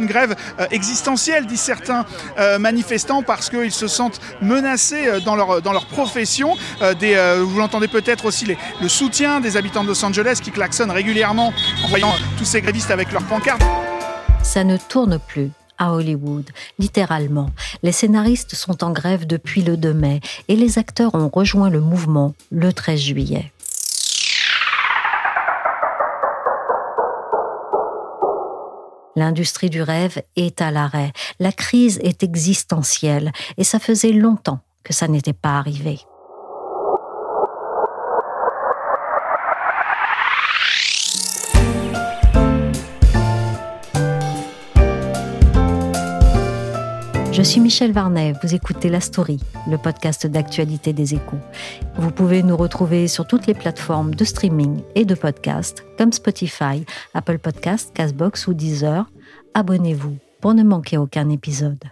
Une grève euh, existentielle, disent certains euh, manifestants, parce qu'ils se sentent menacés euh, dans leur, dans leur profession. Des, vous l'entendez peut-être aussi, les, le soutien des habitants de Los Angeles qui klaxonnent régulièrement en voyant tous ces grévistes avec leurs pancartes. Ça ne tourne plus à Hollywood, littéralement. Les scénaristes sont en grève depuis le 2 mai et les acteurs ont rejoint le mouvement le 13 juillet. L'industrie du rêve est à l'arrêt. La crise est existentielle et ça faisait longtemps que ça n'était pas arrivé. Je suis Michel Varnet, vous écoutez La Story, le podcast d'actualité des échos. Vous pouvez nous retrouver sur toutes les plateformes de streaming et de podcast, comme Spotify, Apple Podcasts, Castbox ou Deezer. Abonnez-vous pour ne manquer aucun épisode.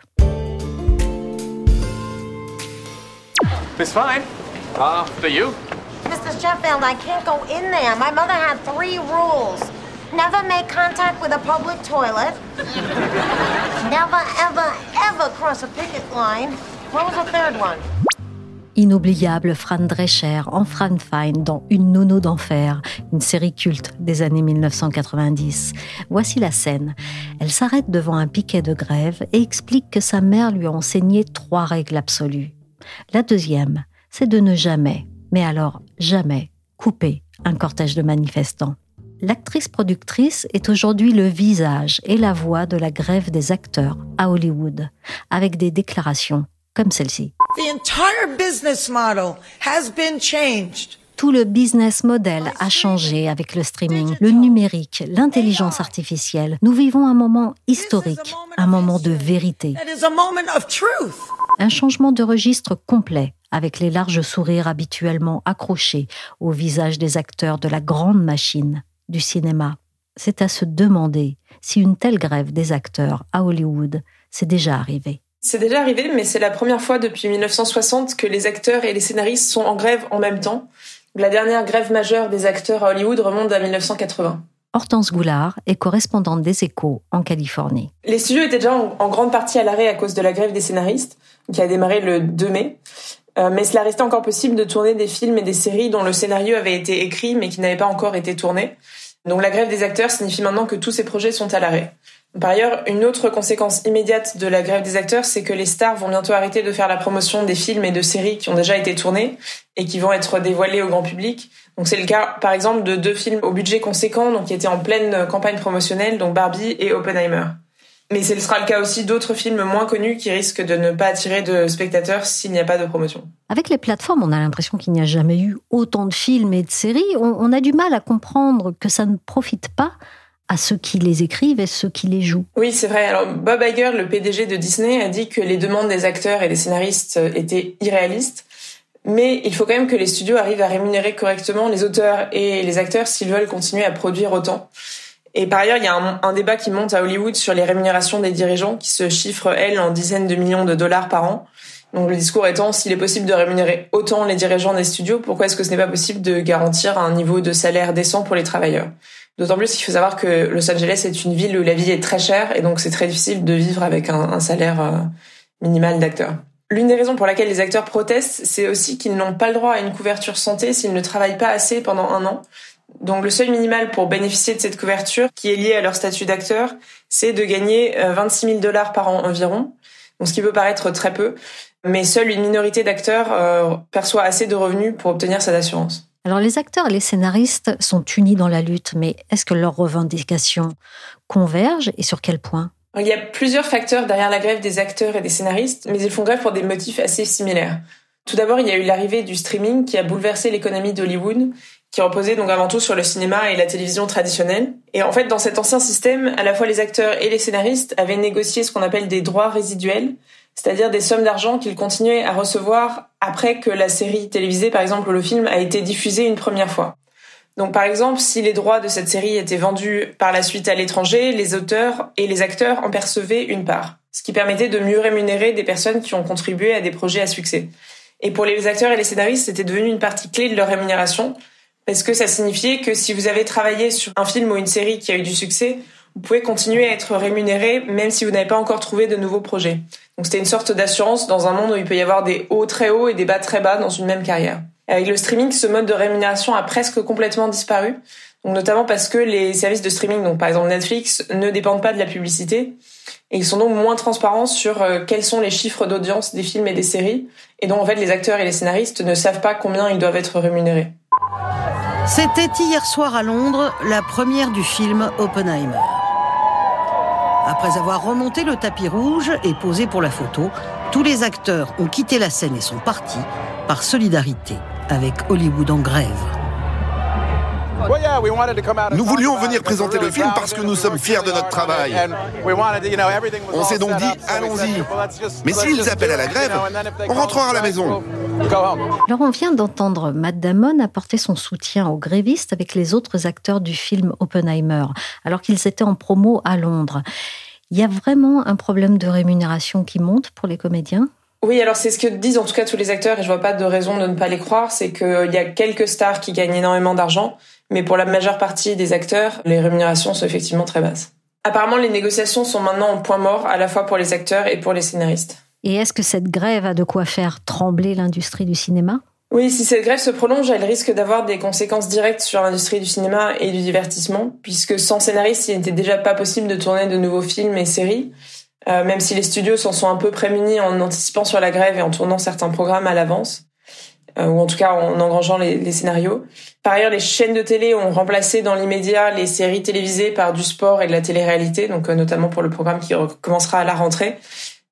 It's fine. Uh, for you? Mr. Sheffield, I can't go in there. My mother had three rules. Never make contact with a public toilet. Never, ever, ever cross a picket line. What was the third one? Inoubliable Fran Drescher en Fran Fine dans Une nono d'enfer, une série culte des années 1990. Voici la scène. Elle s'arrête devant un piquet de grève et explique que sa mère lui a enseigné trois règles absolues. La deuxième, c'est de ne jamais, mais alors jamais, couper un cortège de manifestants. L'actrice productrice est aujourd'hui le visage et la voix de la grève des acteurs à Hollywood, avec des déclarations comme celle-ci. Tout le business model a changé avec le streaming, le numérique, l'intelligence artificielle. Nous vivons un moment historique, un moment de vérité. Un changement de registre complet avec les larges sourires habituellement accrochés au visage des acteurs de la grande machine du cinéma. C'est à se demander si une telle grève des acteurs à Hollywood s'est déjà arrivée. C'est déjà arrivé, mais c'est la première fois depuis 1960 que les acteurs et les scénaristes sont en grève en même temps. La dernière grève majeure des acteurs à Hollywood remonte à 1980. Hortense Goulard est correspondante des Échos en Californie. Les studios étaient déjà en, grande partie à l'arrêt à cause de la grève des scénaristes, qui a démarré le 2 mai. Euh, mais cela restait encore possible de tourner des films et des séries dont le scénario avait été écrit mais qui n'avaient pas encore été tournés. Donc la grève des acteurs signifie maintenant que tous ces projets sont à l'arrêt. Par ailleurs, une autre conséquence immédiate de la grève des acteurs, c'est que les stars vont bientôt arrêter de faire la promotion des films et de séries qui ont déjà été tournés et qui vont être dévoilés au grand public. Donc c'est le cas, par exemple, de deux films au budget conséquent, donc qui étaient en pleine campagne promotionnelle, donc Barbie et Oppenheimer. Mais ce sera le cas aussi d'autres films moins connus qui risquent de ne pas attirer de spectateurs s'il n'y a pas de promotion. Avec les plateformes, on a l'impression qu'il n'y a jamais eu autant de films et de séries. On, a du mal à comprendre que ça ne profite pas à ceux qui les écrivent et ceux qui les jouent. Oui, c'est vrai. Alors Bob Iger, le PDG de Disney, a dit que les demandes des acteurs et des scénaristes étaient irréalistes. Mais il faut quand même que les studios arrivent à rémunérer correctement les auteurs et les acteurs s'ils veulent continuer à produire autant. Et par ailleurs, il y a un, débat qui monte à Hollywood sur les rémunérations des dirigeants qui se chiffrent, elles, en dizaines de millions de dollars par an. Donc le discours étant, s'il est possible de rémunérer autant les dirigeants des studios, pourquoi est-ce que ce n'est pas possible de garantir un niveau de salaire décent pour les travailleurs? D'autant plus qu'il faut savoir que Los Angeles est une ville où la vie est très chère et donc c'est très difficile de vivre avec un, salaire euh, minimal d'acteur. L'une des raisons pour laquelle les acteurs protestent, c'est aussi qu'ils n'ont pas le droit à une couverture santé s'ils ne travaillent pas assez pendant un an. Donc le seuil minimal pour bénéficier de cette couverture, qui est lié à leur statut d'acteur, c'est de gagner 26 euh, 000 dollars par an environ. Donc ce qui peut paraître très peu, mais seule une minorité d'acteurs euh, perçoit assez de revenus pour obtenir cette assurance. Alors les acteurs et les scénaristes sont unis dans la lutte, mais est-ce que leurs revendications convergent et sur quel point? Il y a plusieurs facteurs derrière la grève des acteurs et des scénaristes, mais ils font grève pour des motifs assez similaires. Tout d'abord, il y a eu l'arrivée du streaming qui a bouleversé l'économie d'Hollywood qui reposait donc avant tout sur le cinéma et la télévision traditionnelle. Et en fait, dans cet ancien système, à la fois les acteurs et les scénaristes avaient négocié ce qu'on appelle des droits résiduels, c'est-à-dire des sommes d'argent qu'ils continuaient à recevoir après que la série télévisée, par exemple, ou le film, a été diffusé une première fois. Donc par exemple, si les droits de cette série étaient vendus par la suite à l'étranger, les auteurs et les acteurs en percevaient une part, ce qui permettait de mieux rémunérer des personnes qui ont contribué à des projets à succès. Et pour les acteurs et les scénaristes, c'était devenu une partie clé de leur rémunération, parce que ça signifiait que si vous avez travaillé sur un film ou une série qui a eu du succès, vous pouvez continuer à être rémunéré même si vous n'avez pas encore trouvé de nouveaux projets? Donc c'était une sorte d'assurance dans un monde où il peut y avoir des hauts très hauts et des bas très bas dans une même carrière. Avec le streaming, ce mode de rémunération a presque complètement disparu. Donc notamment parce que les services de streaming, donc par exemple Netflix, ne dépendent pas de la publicité et ils sont donc moins transparents sur euh, quels sont les chiffres d'audience des films et des séries et donc en fait les acteurs et les scénaristes ne savent pas combien ils doivent être rémunérés. C'était hier soir à Londres la première du film Oppenheimer. Après avoir remonté le tapis rouge et posé pour la photo, tous les acteurs ont quitté la scène et sont partis par solidarité avec Hollywood en grève. Nous voulions venir présenter le film parce que nous sommes fiers de notre travail. On s'est donc dit, allons-y. Mais s'ils appellent à la grève, on rentrera à la maison. Alors on vient d'entendre Matt Damon apporter son soutien aux grévistes avec les autres acteurs du film Oppenheimer, alors qu'ils étaient en promo à Londres. Il y a vraiment un problème de rémunération qui monte pour les comédiens? Oui, alors c'est ce que disent en tout cas tous les acteurs et je vois pas de raison de ne pas les croire, c'est qu'il y a quelques stars qui gagnent énormément d'argent, mais pour la majeure partie des acteurs, les rémunérations sont effectivement très basses. Apparemment, les négociations sont maintenant en point mort, à la fois pour les acteurs et pour les scénaristes. Et est-ce que cette grève a de quoi faire trembler l'industrie du cinéma? Oui, si cette grève se prolonge, elle risque d'avoir des conséquences directes sur l'industrie du cinéma et du divertissement, puisque sans scénaristes, il n'était déjà pas possible de tourner de nouveaux films et séries. Euh, même si les studios s'en sont un peu prémunis en anticipant sur la grève et en tournant certains programmes à l'avance, ou en tout cas en engrangeant les, les, scénarios. Par ailleurs, les chaînes de télé ont remplacé dans l'immédiat les séries télévisées par du sport et de la télé-réalité, donc euh, notamment pour le programme qui commencera à la rentrée.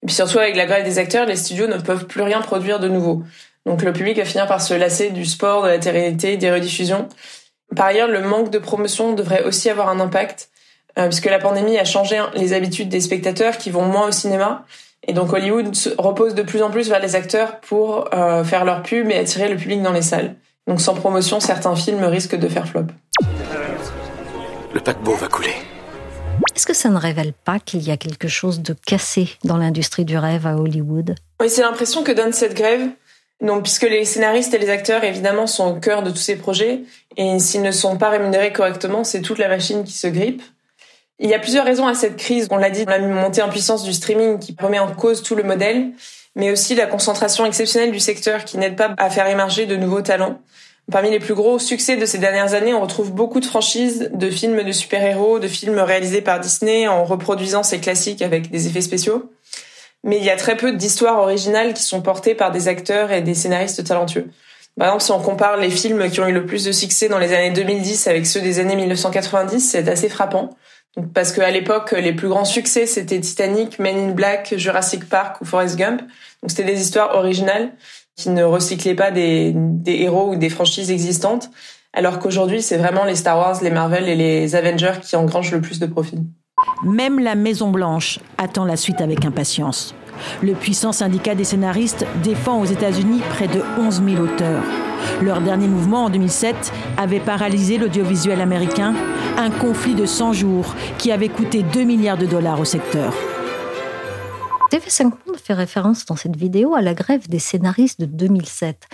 Et puis surtout avec la grève des acteurs, les studios ne peuvent plus rien produire de nouveau. Donc le public va finir par se lasser du sport, de la télé-réalité, des rediffusions. Par ailleurs, le manque de promotion devrait aussi avoir un impact euh, puisque la pandémie a changé les habitudes des spectateurs qui vont moins au cinéma. Et donc Hollywood repose de plus en plus vers les acteurs pour euh, faire leur pub et attirer le public dans les salles. Donc sans promotion, certains films risquent de faire flop. Le paquebot va couler. Est-ce que ça ne révèle pas qu'il y a quelque chose de cassé dans l'industrie du rêve à Hollywood? Oui, c'est l'impression que donne cette grève. Donc, puisque les scénaristes et les acteurs, évidemment, sont au cœur de tous ces projets, et s'ils ne sont pas rémunérés correctement, c'est toute la machine qui se grippe. Il y a plusieurs raisons à cette crise. On l'a dit, la montée en puissance du streaming qui remet en cause tout le modèle, mais aussi la concentration exceptionnelle du secteur qui n'aide pas à faire émerger de nouveaux talents. Parmi les plus gros succès de ces dernières années, on retrouve beaucoup de franchises, de films de super-héros, de films réalisés par Disney en reproduisant ces classiques avec des effets spéciaux. Mais il y a très peu d'histoires originales qui sont portées par des acteurs et des scénaristes talentueux. Par exemple, si on compare les films qui ont eu le plus de succès dans les années 2010 avec ceux des années 1990, c'est assez frappant parce qu'à l'époque, les plus grands succès, c'était Titanic, Men in Black, Jurassic Park ou Forrest Gump. Donc c'était des histoires originales qui ne recyclaient pas des, héros ou des franchises existantes. Alors qu'aujourd'hui, c'est vraiment les Star Wars, les Marvel et les Avengers qui engrangent le plus de profit. Même la Maison Blanche attend la suite avec impatience. Le puissant syndicat des scénaristes défend aux États-Unis près de 11 000 auteurs. Leur dernier mouvement en 2007 avait paralysé l'audiovisuel américain, un conflit de 100 jours qui avait coûté 2 milliards de dollars au secteur. TV5 Monde fait référence dans cette vidéo à la grève des scénaristes de 2007.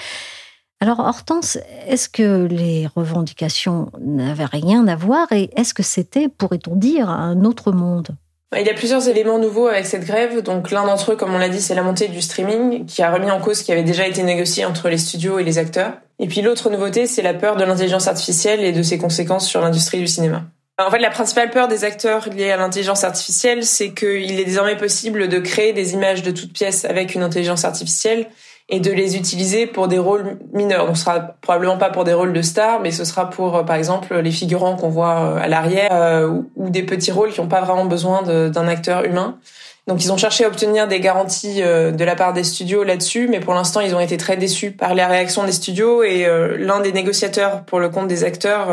Alors Hortense, est-ce que les revendications n'avaient rien à voir et est-ce que c'était, pourrait-on dire, un autre monde? Il y a plusieurs éléments nouveaux avec cette grève. Donc l'un d'entre eux, comme on l'a dit, c'est la montée du streaming qui a remis en cause ce qui avait déjà été négocié entre les studios et les acteurs. Et puis l'autre nouveauté, c'est la peur de l'intelligence artificielle et de ses conséquences sur l'industrie du cinéma. En fait, la principale peur des acteurs liés à l'intelligence artificielle, c'est qu'il est désormais possible de créer des images de toutes pièces avec une intelligence artificielle et de les utiliser pour des rôles mineurs. Donc, ce sera probablement pas pour des rôles de stars, mais ce sera pour, euh, par exemple, les figurants qu'on voit euh, à l'arrière euh, ou, des petits rôles qui n'ont pas vraiment besoin d'un acteur humain. Donc ils ont cherché à obtenir des garanties de la part des studios là-dessus, mais pour l'instant ils ont été très déçus par la réaction des studios et l'un des négociateurs pour le compte des acteurs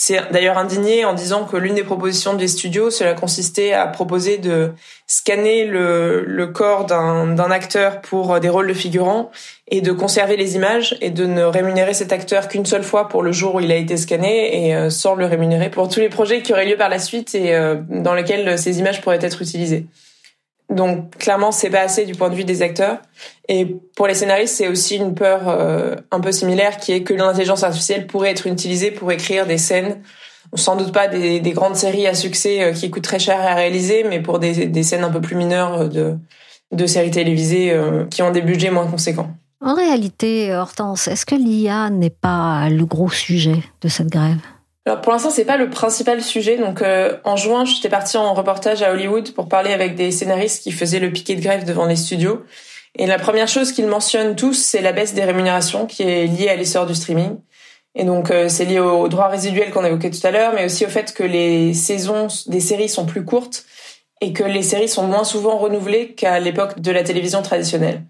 c'est d'ailleurs indigné en disant que l'une des propositions des studios, cela consistait à proposer de scanner le, le corps d'un acteur pour des rôles de figurants et de conserver les images et de ne rémunérer cet acteur qu'une seule fois pour le jour où il a été scanné et euh, sans le rémunérer pour tous les projets qui auraient lieu par la suite et euh, dans lesquels ces images pourraient être utilisées. Donc clairement, c'est pas assez du point de vue des acteurs. Et pour les scénaristes, c'est aussi une peur euh, un peu similaire qui est que l'intelligence artificielle pourrait être utilisée pour écrire des scènes, sans doute pas des, des grandes séries à succès euh, qui coûtent très cher à réaliser, mais pour des, des scènes un peu plus mineures de, de séries télévisées euh, qui ont des budgets moins conséquents. En réalité, Hortense, est-ce que l'IA n'est pas le gros sujet de cette grève? Alors pour l'instant, c'est pas le principal sujet. Donc euh, en juin, j'étais partie en reportage à Hollywood pour parler avec des scénaristes qui faisaient le piquet de grève devant les studios. Et la première chose qu'ils mentionnent tous, c'est la baisse des rémunérations qui est liée à l'essor du streaming. Et donc euh, c'est lié aux droits résiduels qu'on évoquait tout à l'heure, mais aussi au fait que les saisons des séries sont plus courtes et que les séries sont moins souvent renouvelées qu'à l'époque de la télévision traditionnelle.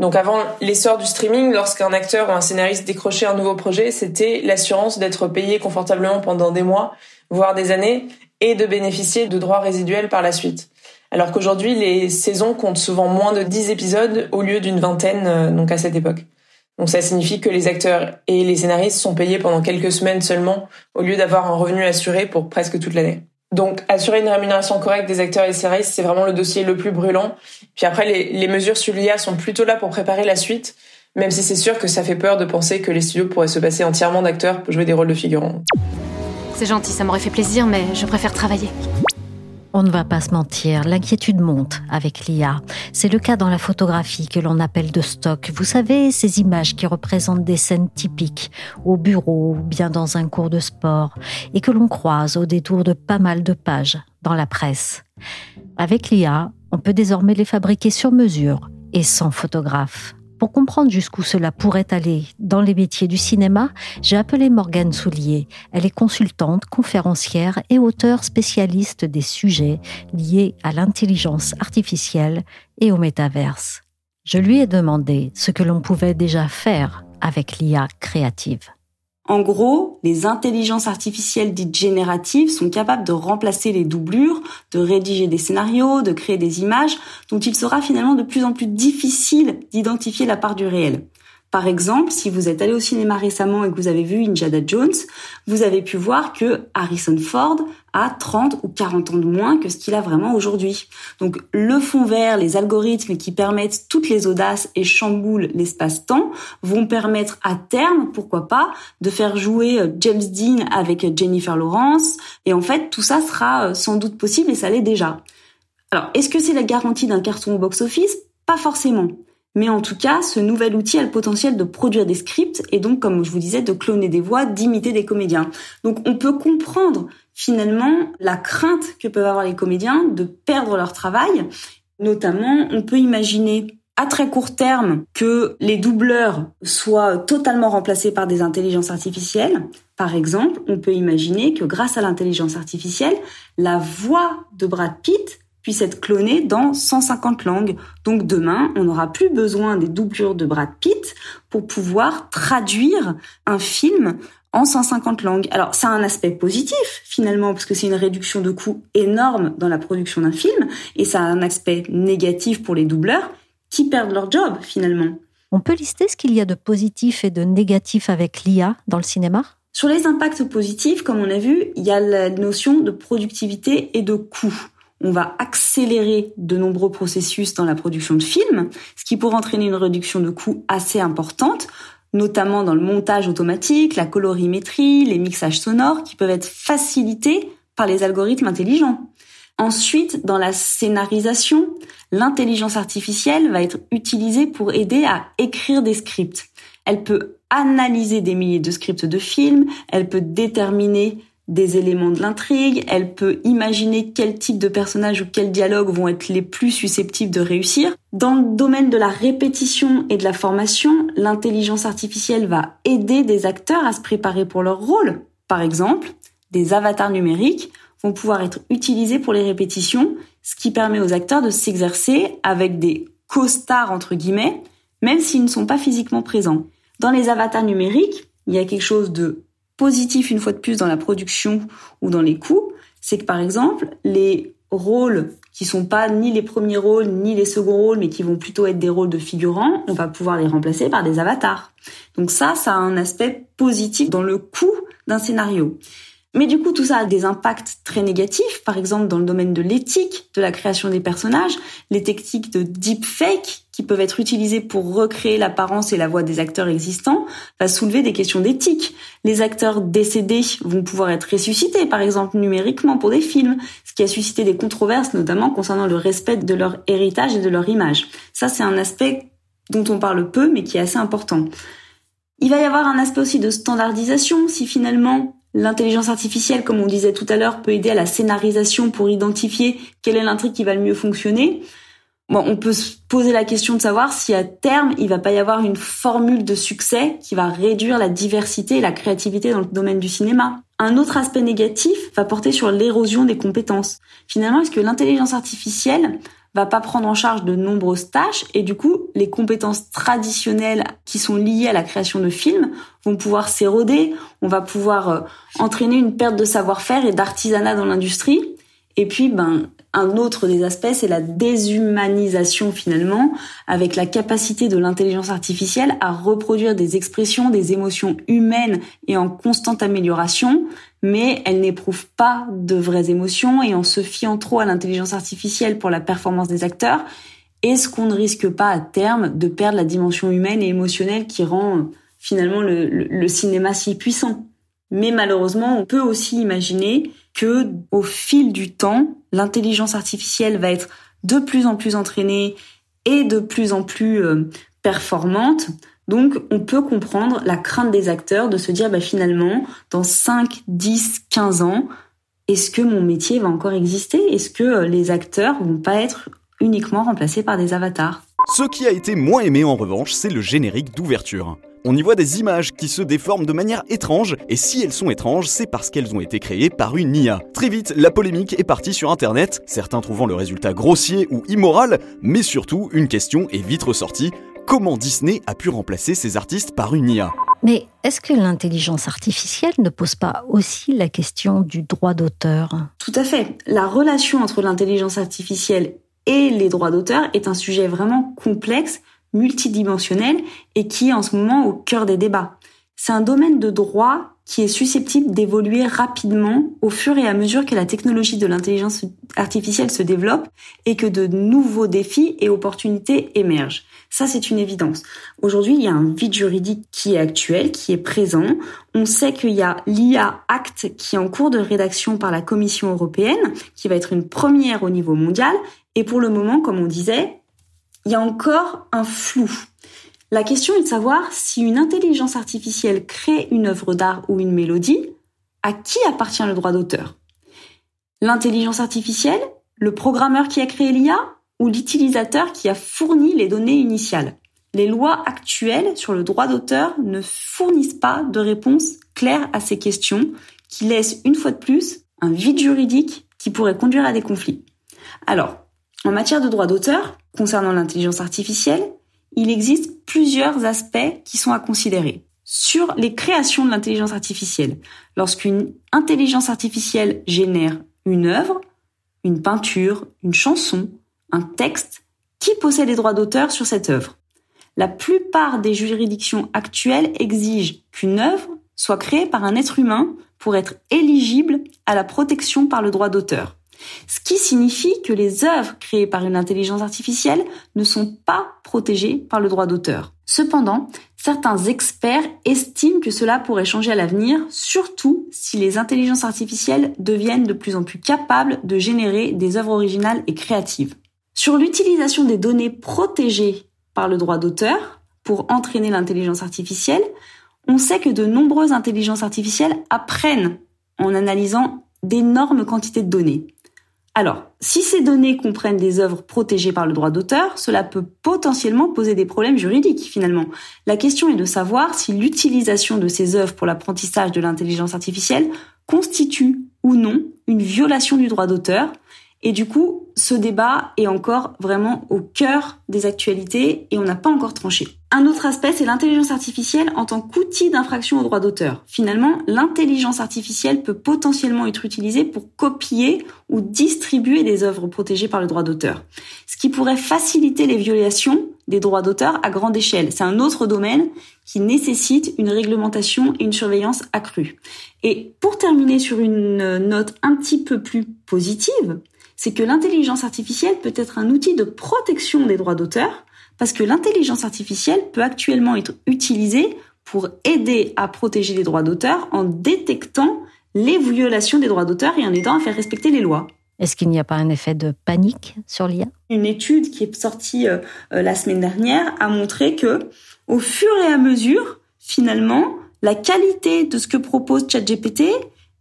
Donc avant l'essor du streaming, lorsqu'un acteur ou un scénariste décrochait un nouveau projet, c'était l'assurance d'être payé confortablement pendant des mois, voire des années, et de bénéficier de droits résiduels par la suite. Alors qu'aujourd'hui, les saisons comptent souvent moins de 10 épisodes au lieu d'une vingtaine, euh, donc à cette époque. Donc ça signifie que les acteurs et les scénaristes sont payés pendant quelques semaines seulement, au lieu d'avoir un revenu assuré pour presque toute l'année. Donc, assurer une rémunération correcte des acteurs et scénaristes, c'est vraiment le dossier le plus brûlant. Puis après, les, les mesures sur l'IA sont plutôt là pour préparer la suite, même si c'est sûr que ça fait peur de penser que les studios pourraient se passer entièrement d'acteurs pour jouer des rôles de figurants. C'est gentil, ça m'aurait fait plaisir, mais je préfère travailler. On ne va pas se mentir, l'inquiétude monte avec l'IA. C'est le cas dans la photographie que l'on appelle de stock. Vous savez, ces images qui représentent des scènes typiques au bureau ou bien dans un cours de sport et que l'on croise au détour de pas mal de pages dans la presse. Avec l'IA, on peut désormais les fabriquer sur mesure et sans photographe. Pour comprendre jusqu'où cela pourrait aller dans les métiers du cinéma, j'ai appelé Morgane Soulier. Elle est consultante, conférencière et auteure spécialiste des sujets liés à l'intelligence artificielle et au métaverse. Je lui ai demandé ce que l'on pouvait déjà faire avec l'IA créative. En gros, les intelligences artificielles dites génératives sont capables de remplacer les doublures, de rédiger des scénarios, de créer des images dont il sera finalement de plus en plus difficile d'identifier la part du réel. Par exemple, si vous êtes allé au cinéma récemment et que vous avez vu Indiana Jones, vous avez pu voir que Harrison Ford a 30 ou 40 ans de moins que ce qu'il a vraiment aujourd'hui. Donc le fond vert, les algorithmes qui permettent toutes les audaces et chamboulent l'espace-temps vont permettre à terme, pourquoi pas, de faire jouer euh, James Dean avec Jennifer Lawrence. Et en fait, tout ça sera euh, sans doute possible et ça l'est déjà. Alors, est-ce que c'est la garantie d'un carton au box-office? Pas forcément. Mais en tout cas, ce nouvel outil a le potentiel de produire des scripts et donc, comme je vous disais, de cloner des voix, d'imiter des comédiens. Donc on peut comprendre finalement la crainte que peuvent avoir les comédiens de perdre leur travail. Notamment, on peut imaginer à très court terme que les doubleurs soient totalement remplacés par des intelligences artificielles. Par exemple, on peut imaginer que grâce à l'intelligence artificielle, la voix de Brad Pitt puisse être cloné dans 150 langues. Donc demain, on n'aura plus besoin des doublures de Brad Pitt pour pouvoir traduire un film en 150 langues. Alors ça a un aspect positif finalement parce que c'est une réduction de coûts énorme dans la production d'un film et ça a un aspect négatif pour les doubleurs qui perdent leur job finalement. On peut lister ce qu'il y a de positif et de négatif avec l'IA dans le cinéma? Sur les impacts positifs, comme on a vu, il y a la notion de productivité et de coût on va accélérer de nombreux processus dans la production de films, ce qui pourrait entraîner une réduction de coûts assez importante, notamment dans le montage automatique, la colorimétrie, les mixages sonores, qui peuvent être facilités par les algorithmes intelligents. Ensuite, dans la scénarisation, l'intelligence artificielle va être utilisée pour aider à écrire des scripts. Elle peut analyser des milliers de scripts de films, elle peut déterminer des éléments de l'intrigue, elle peut imaginer quel type de personnages ou quels dialogues vont être les plus susceptibles de réussir. Dans le domaine de la répétition et de la formation, l'intelligence artificielle va aider des acteurs à se préparer pour leur rôle. Par exemple, des avatars numériques vont pouvoir être utilisés pour les répétitions, ce qui permet aux acteurs de s'exercer avec des co-stars entre guillemets, même s'ils ne sont pas physiquement présents. Dans les avatars numériques, il y a quelque chose de positif une fois de plus dans la production ou dans les coûts, c'est que par exemple, les rôles qui sont pas ni les premiers rôles ni les seconds rôles, mais qui vont plutôt être des rôles de figurants, on va pouvoir les remplacer par des avatars. Donc ça, ça a un aspect positif dans le coût d'un scénario. Mais du coup, tout ça a des impacts très négatifs, par exemple dans le domaine de l'éthique, de la création des personnages, les techniques de deepfake qui peuvent être utilisées pour recréer l'apparence et la voix des acteurs existants, va soulever des questions d'éthique. Les acteurs décédés vont pouvoir être ressuscités, par exemple numériquement pour des films, ce qui a suscité des controverses, notamment concernant le respect de leur héritage et de leur image. Ça, c'est un aspect dont on parle peu, mais qui est assez important. Il va y avoir un aspect aussi de standardisation si finalement L'intelligence artificielle, comme on disait tout à l'heure, peut aider à la scénarisation pour identifier quelle est l'intrigue qui va le mieux fonctionner. Bon, on peut se poser la question de savoir si à terme, il va pas y avoir une formule de succès qui va réduire la diversité et la créativité dans le domaine du cinéma. Un autre aspect négatif va porter sur l'érosion des compétences. Finalement, est-ce que l'intelligence artificielle va pas prendre en charge de nombreuses tâches et du coup, les compétences traditionnelles qui sont liées à la création de films vont pouvoir s'éroder, on va pouvoir euh, entraîner une perte de savoir-faire et d'artisanat dans l'industrie? Et puis, ben, un autre des aspects, c'est la déshumanisation finalement, avec la capacité de l'intelligence artificielle à reproduire des expressions, des émotions humaines et en constante amélioration, mais elle n'éprouve pas de vraies émotions et en se fiant trop à l'intelligence artificielle pour la performance des acteurs, est-ce qu'on ne risque pas à terme de perdre la dimension humaine et émotionnelle qui rend finalement le, le cinéma si puissant? Mais malheureusement, on peut aussi imaginer que au fil du temps, l'intelligence artificielle va être de plus en plus entraînée et de plus en plus euh, performante. Donc, on peut comprendre la crainte des acteurs de se dire, bah, finalement, dans 5, 10, 15 ans, est-ce que mon métier va encore exister? Est-ce que euh, les acteurs vont pas être uniquement remplacés par des avatars? Ce qui a été moins aimé en revanche, c'est le générique d'ouverture. On y voit des images qui se déforment de manière étrange, et si elles sont étranges, c'est parce qu'elles ont été créées par une IA. Très vite, la polémique est partie sur Internet, certains trouvant le résultat grossier ou immoral, mais surtout, une question est vite ressortie. Comment Disney a pu remplacer ces artistes par une IA Mais est-ce que l'intelligence artificielle ne pose pas aussi la question du droit d'auteur? Tout à fait. La relation entre l'intelligence artificielle et les droits d'auteur est un sujet vraiment complexe multidimensionnel et qui est en ce moment au cœur des débats. C'est un domaine de droit qui est susceptible d'évoluer rapidement au fur et à mesure que la technologie de l'intelligence artificielle se développe et que de nouveaux défis et opportunités émergent. Ça, c'est une évidence. Aujourd'hui, il y a un vide juridique qui est actuel, qui est présent. On sait qu'il y a l'IA Act qui est en cours de rédaction par la Commission européenne, qui va être une première au niveau mondial. Et pour le moment, comme on disait, il y a encore un flou. La question est de savoir si une intelligence artificielle crée une œuvre d'art ou une mélodie, à qui appartient le droit d'auteur? L'intelligence artificielle Le programmeur qui a créé l'IA Ou l'utilisateur qui a fourni les données initiales? Les lois actuelles sur le droit d'auteur ne fournissent pas de réponse claire à ces questions qui laissent une fois de plus un vide juridique qui pourrait conduire à des conflits. Alors, en matière de droit d'auteur, concernant l'intelligence artificielle, il existe plusieurs aspects qui sont à considérer. Sur les créations de l'intelligence artificielle, lorsqu'une intelligence artificielle génère une œuvre, une peinture, une chanson, un texte, qui possède les droits d'auteur sur cette œuvre? La plupart des juridictions actuelles exigent qu'une œuvre soit créée par un être humain pour être éligible à la protection par le droit d'auteur. Ce qui signifie que les œuvres créées par une intelligence artificielle ne sont pas protégées par le droit d'auteur. Cependant, certains experts estiment que cela pourrait changer à l'avenir, surtout si les intelligences artificielles deviennent de plus en plus capables de générer des œuvres originales et créatives. Sur l'utilisation des données protégées par le droit d'auteur pour entraîner l'intelligence artificielle, on sait que de nombreuses intelligences artificielles apprennent en analysant d'énormes quantités de données. Alors, si ces données comprennent des œuvres protégées par le droit d'auteur, cela peut potentiellement poser des problèmes juridiques finalement. La question est de savoir si l'utilisation de ces œuvres pour l'apprentissage de l'intelligence artificielle constitue ou non une violation du droit d'auteur Et du coup, ce débat est encore vraiment au cœur des actualités et on n'a pas encore tranché. Un autre aspect, c'est l'intelligence artificielle en tant qu'outil d'infraction au droit d'auteur. Finalement, l'intelligence artificielle peut potentiellement être utilisée pour copier ou distribuer des œuvres protégées par le droit d'auteur, ce qui pourrait faciliter les violations des droits d'auteur à grande échelle. C'est un autre domaine qui nécessite une réglementation et une surveillance accrue. Et pour terminer sur une note un petit peu plus positive, c'est que l'intelligence artificielle peut être un outil de protection des droits d'auteur, parce que l'intelligence artificielle peut actuellement être utilisée pour aider à protéger les droits d'auteur en détectant les violations des droits d'auteur et en aidant à faire respecter les lois. Est-ce qu'il n'y a pas un effet de panique sur l'IA Une étude qui est sortie euh, euh, la semaine dernière a montré que, au fur et à mesure, finalement, la qualité de ce que propose ChatGPT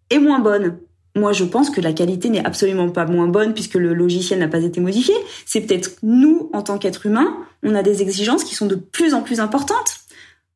est moins bonne. Moi, je pense que la qualité n'est absolument pas moins bonne puisque le logiciel n'a pas été modifié. C'est peut-être nous, en tant qu'êtres humains, on a des exigences qui sont de plus en plus importantes.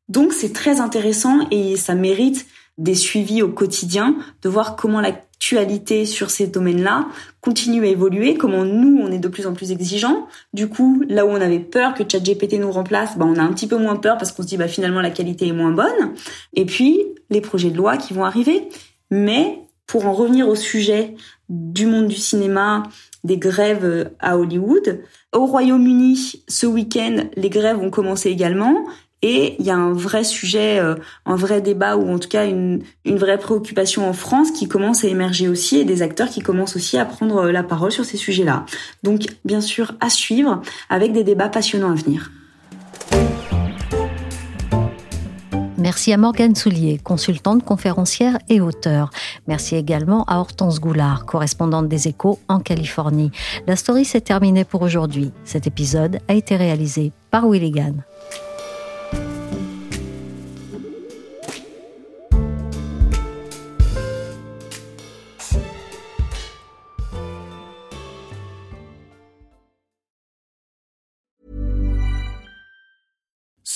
Donc, c'est très intéressant et ça mérite des suivis au quotidien, de voir comment l'actualité sur ces domaines-là continue à évoluer, comment nous, on est de plus en plus exigeants. Du coup, là où on avait peur que ChatGPT nous remplace, bah, on a un petit peu moins peur parce qu'on se dit, bah, finalement, la qualité est moins bonne. Et puis, les projets de loi qui vont arriver. Mais pour en revenir au sujet du monde du cinéma, des grèves euh, à Hollywood, au Royaume-Uni, ce week-end, les grèves ont commencé également. Et il y a un vrai sujet, euh, un vrai débat ou en tout cas une, une vraie préoccupation en France qui commence à émerger aussi et des acteurs qui commencent aussi à prendre euh, la parole sur ces sujets-là. Donc bien sûr à suivre avec des débats passionnants à venir. Merci à Morgane Soulier, consultante, conférencière et auteure. Merci également à Hortense Goulard, correspondante des Échos en Californie. La story s'est terminée pour aujourd'hui. Cet épisode a été réalisé par Willigan.